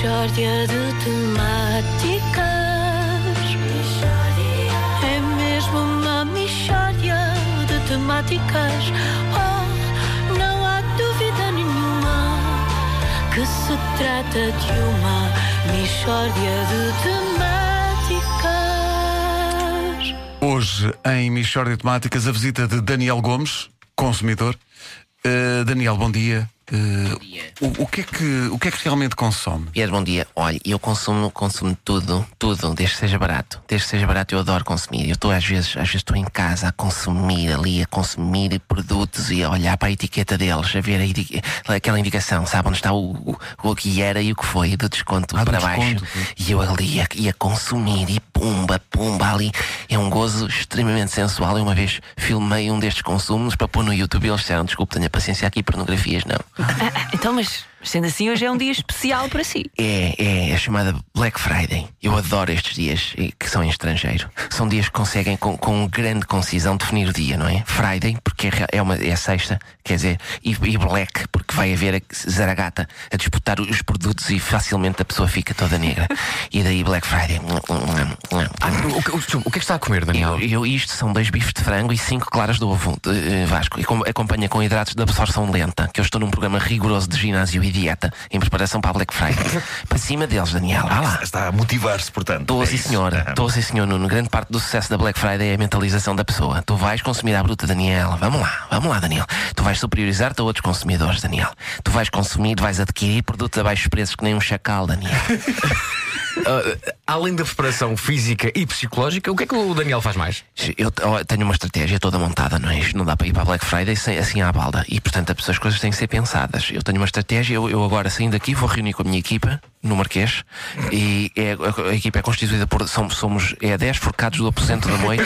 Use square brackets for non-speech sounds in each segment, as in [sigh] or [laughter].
Mishória de temáticas. É mesmo uma mishória de temáticas. Oh, não há dúvida nenhuma que se trata de uma mishória de temáticas. Hoje, em Michórdia de Temáticas, a visita de Daniel Gomes, consumidor. Uh, Daniel, bom dia. Uh. O, o que é que, o que é que realmente consome? Pedro, bom dia. Olha, eu consumo, consumo tudo, tudo, desde que seja barato. Desde que seja barato, eu adoro consumir. Eu estou, às vezes, às vezes estou em casa a consumir ali, a consumir produtos e a olhar para a etiqueta deles, a ver a aquela indicação, sabe onde está o, o, o que era e o que foi, do desconto Ah, do para baixo. desconto. E eu ali a, a consumir e pumba, pumba ali. É um gozo extremamente sensual. Eu uma vez filmei um destes consumos para pôr no YouTube e eles disseram: desculpe, tenha paciência aqui, pornografias não. Então, mas sendo assim, hoje é um dia especial para si. É, é a chamada Black Friday. Eu adoro estes dias eh, que são em estrangeiro. São dias que conseguem, com, com grande concisão, definir o dia, não é? Friday, porque é, é, uma, é sexta, quer dizer, e, e Black, porque vai haver a Zaragata a disputar os produtos e facilmente a pessoa fica toda negra. E daí Black Friday. O, que- o o que é que está a comer, Daniel? Eu, eu- isto são dois bifes de frango e cinco claras de ovo, de, eh, Vasco. E com- acompanha com hidratos de absorção lenta, que eu estou num programa rigoroso de ginásio e dieta em preparação para a Black Friday. [laughs] para cima deles, Daniel. Vá lá. Está a motivar-se, portanto. Estou é sim, senhor. Ah. Estou sim, senhor Nuno. Grande parte do sucesso da Black Friday é a mentalização da pessoa. Tu vais consumir à bruta, Daniel. Vamos lá, vamos lá, Daniel. Tu vais superiorizar-te a outros consumidores, Daniel. Tu vais consumir, vais adquirir produtos a baixos preços que nem um chacal, Daniel. [laughs] Ah, além da preparação física e psicológica, o que é que o Daniel faz mais? Eu tenho uma estratégia toda montada, não é? Não dá para ir para a Black Friday sem, assim à balda. E, portanto, as coisas têm que ser pensadas. Eu tenho uma estratégia, eu, eu agora saindo daqui vou reunir com a minha equipa no Marquês e é- a, a equipa é constituída por somos, somos é 10 forcados do aposento da moita,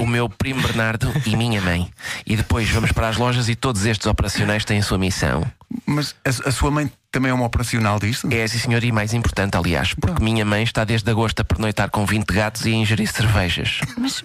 o meu primo Bernardo e minha mãe. E depois vamos para as lojas e todos estes operacionais têm a sua missão. Mas a, a sua mãe também é uma operacional disto? É, sim senhor, e mais importante, aliás, porque minha mãe está desde agosto a pernoitar com 20 gatos e a ingerir cervejas. Mas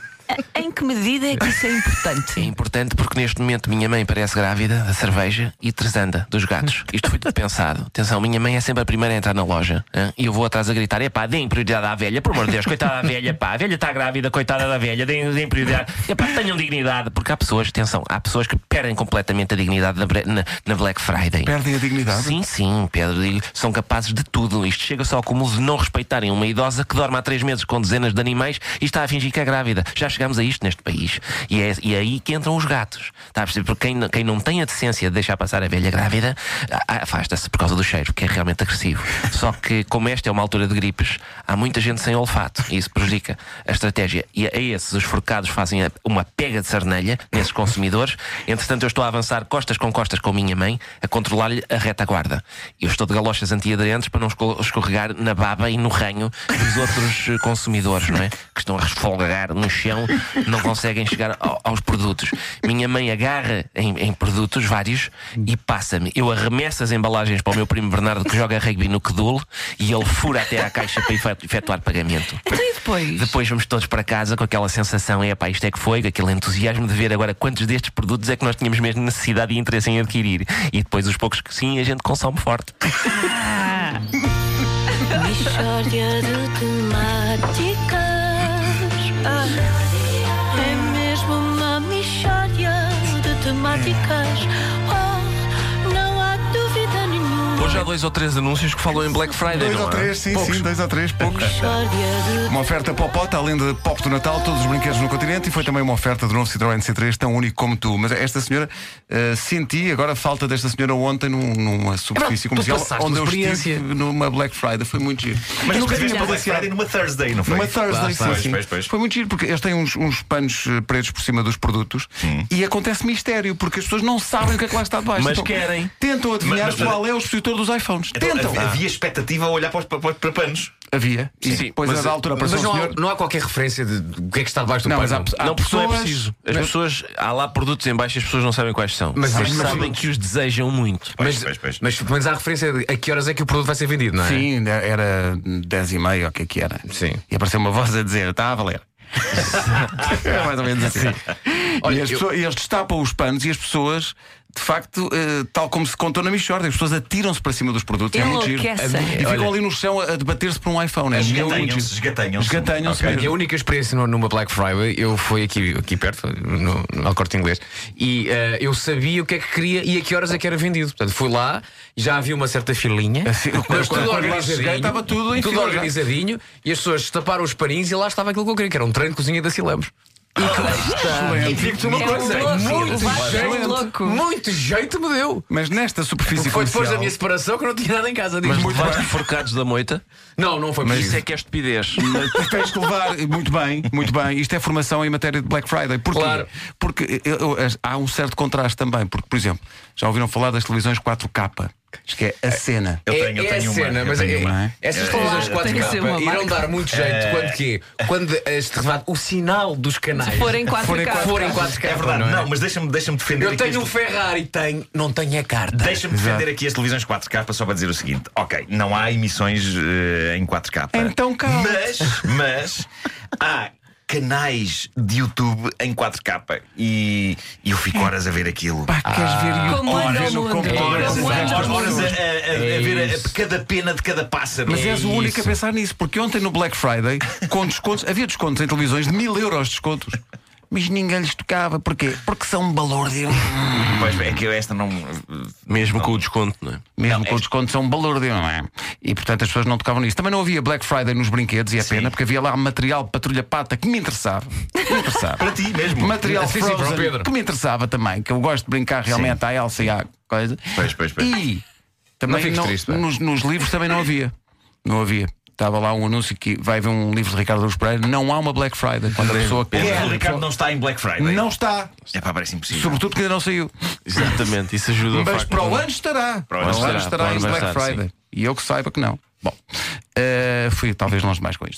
que medida é que isso é É importante? importante porque neste momento minha mãe parece grávida da cerveja e tresanda dos gatos. Isto foi tudo pensado. Atenção, minha mãe é sempre a primeira a entrar na loja hã? e eu vou atrás a gritar: epá, deem prioridade à velha, por amor de Deus, coitada da velha, pá, a velha está grávida, coitada da velha, deem, deem prioridade. Epá, tenham dignidade. Porque há pessoas, atenção, há pessoas que perdem completamente a dignidade na, na- na Black Friday. Perdem a dignidade? Sim, sim, Pedro, são capazes de tudo. Isto chega só ao cúmulo de não respeitarem uma idosa que dorme há três meses com dezenas de animais e está a fingir que é grávida. Já chegámos a isto neste país. E é, e é aí que entram os gatos. Está a perceber? Porque quem, não- quem não tem a decência de deixar passar a velha grávida afasta-se por causa do cheiro, que é realmente agressivo. [laughs] Só que, como esta é uma altura de gripes, há muita gente sem olfato e isso prejudica a estratégia. E a esses os forcados fazem uma pega de sarnelha nesses consumidores. Entretanto, eu estou a avançar costas com costas com a minha mãe a controlar-lhe a retaguarda. Eu estou de galochas antiaderentes para não esco- escorregar na baba e no ranho dos outros consumidores, não é? Que estão a resfolgar no chão, não conseguem chegar ao- aos produtos. Minha mãe agarra em, em produtos vários e passa-me. Eu arremesso as embalagens para o meu primo Bernardo que joga rugby no Quedul e ele fura até à caixa para efetu- efetuar pagamento. Então e depois? Depois vamos todos para casa com aquela sensação, é pá, isto é que foi, com aquele entusiasmo de ver agora quantos destes produtos é que nós tínhamos mesmo necessidade e interesse em adquirir. E depois os poucos que sim, a gente consome forte. [laughs] Mishória de temáticas. É de Hoje há dois ou três anúncios que falam em Black Friday, Dois não ou há? três, sim, sim, dois ou três, poucos. Uma oferta Popota, além de Pop do Natal, todos os brinquedos no continente e foi também uma oferta do novo Citroën C3, tão único como tu. Mas esta senhora, eh, senti agora a falta desta senhora ontem num- numa superfície tu comercial onde eu experiência. estive numa Black Friday. Foi muito giro. Mas nunca nunca tinha tiveste a Black. Friday numa Thursday, não foi? Numa Thursday, sim, está. sim. Pois, pois, Foi muito giro porque eles têm uns, uns panos eh, pretos por cima dos produtos e acontece mistério porque as pessoas não sabem o que é que lá está debaixo. Mas Então, querem. Tentam adivinhar Mas- mas- qual é o expositor dos iPhones. Então, Tentam. havia- Havia expectativa a olhar para, os, para, para panos. Havia. E depois, a da altura, mas apareceu não, um há, senhor. não há qualquer referência de o que é que está debaixo do Não, mas pano. há, há Não, porque não é pessoas- preciso. As mas- pessoas, há lá produtos em baixo e as pessoas não sabem quais são. Mas- Mas, mas- sabem que os desejam muito. Mas, Pois, pois, pois. mas há referência de a que horas é que o produto vai ser vendido, não é? Sim, era 10 e meia, o que é que era? Sim. E apareceu uma voz a dizer, está a valer. [laughs] é mais ou menos assim. Olha, e, as eu- pessoas- e eles destapam os panos e as pessoas de facto, eh, tal como se contou na Michorda, as pessoas atiram-se para cima dos produtos. É muito giro. Enlouquecem. E ficam ali no chão a a debater-se por um iPhone. É muito Esgatanham-se, giro. esgatanham-se. Esgatanham-se Ok. A minha mesmo. única experiência no- numa Black Friday, eu fui aqui, aqui perto, no, no Corte Inglês, e eh, eu sabia o que é que queria e a que horas é que era vendido. Portanto, fui lá, já havia uma certa filinha, Assim, [laughs] mas quando- tudo quando lá organizadinho. cheguei, estava tudo em tudo fila já. organizadinho, e as pessoas taparam os paninhos e lá estava aquilo que eu queria, que era um treino de cozinha da Silamos. Excelente. Digo-te uma É coisa. muito jeito. louco. Muito jeito me deu. Mas nesta superfície Foi depois da minha separação que eu não tinha nada em casa. Mas muito levaste forcados da moita? Não, não foi Mas isso é que é estupidez. [laughs] Tens que levar, muito bem, muito bem. Isto é formação em matéria de Black Friday. Porquê? Claro. Porque há um certo contraste também. Porque, por exemplo, já ouviram falar das televisões 4K? Isto que é a cena. Eu É- tenho, eu é, tenho a uma. cena, eu mas tenho é- uma. não é? essas É, televisões é, 4K tem que ser uma irão marca. dar muito jeito quando quê? Quando este, o sinal dos canais Se forem 4K. Forem forem 4K. É verdade, não é? não, mas deixa-me deixa defender Eu aqui tenho um este- Ferrari, tenho, não tenho a carta. Deixa-me defender aqui as televisões 4K só para dizer o seguinte: ok, não há emissões eh, em 4K. Então calma. Mas, mas [laughs] há canais de YouTube em 4K e, e eu fico horas a ver aquilo. Pá, queres ver YouTube? Como anda Horas o no computador. Horas, a, a- a- a ver a- a- cada pena de cada pássaro. Mas É és o único a pensar nisso, porque ontem no Black Friday, com descontos, havia descontos em televisões de mil euros de descontos. [laughs] Mas ninguém lhes tocava. Porquê? Porque são um balúrdio. Pois é que eu esta não. Mesmo com o desconto, não é? Mesmo Não, com é- o desconto são um balúrdio, não é? E portanto as pessoas não tocavam nisso. Também não havia Black Friday nos brinquedos, e é pena, porque havia lá material de patrulha pata que me interessava. Que me interessava. [laughs] Para ti mesmo. Material Sim, sim, Frozen Pedro. que me interessava também, que eu gosto de brincar realmente à Elsa e à coisa. Pois, pois, pois. E também Não não- triste, nos, nos livros também não havia. Não havia. Estava lá um anúncio que vai haver um livro de Ricardo Luz Pereira. Não há uma Black Friday. Quando a pessoa quer. o Ricardo não está em Black Friday. Não está. É pá, parece impossível. Sobretudo porque ainda não saiu. Exatamente, isso ajuda Mas para o ano estará. Para o ano o ano estará, em Black Friday. E eu que saiba que não. Bom, eh, fui talvez longe mais com isto.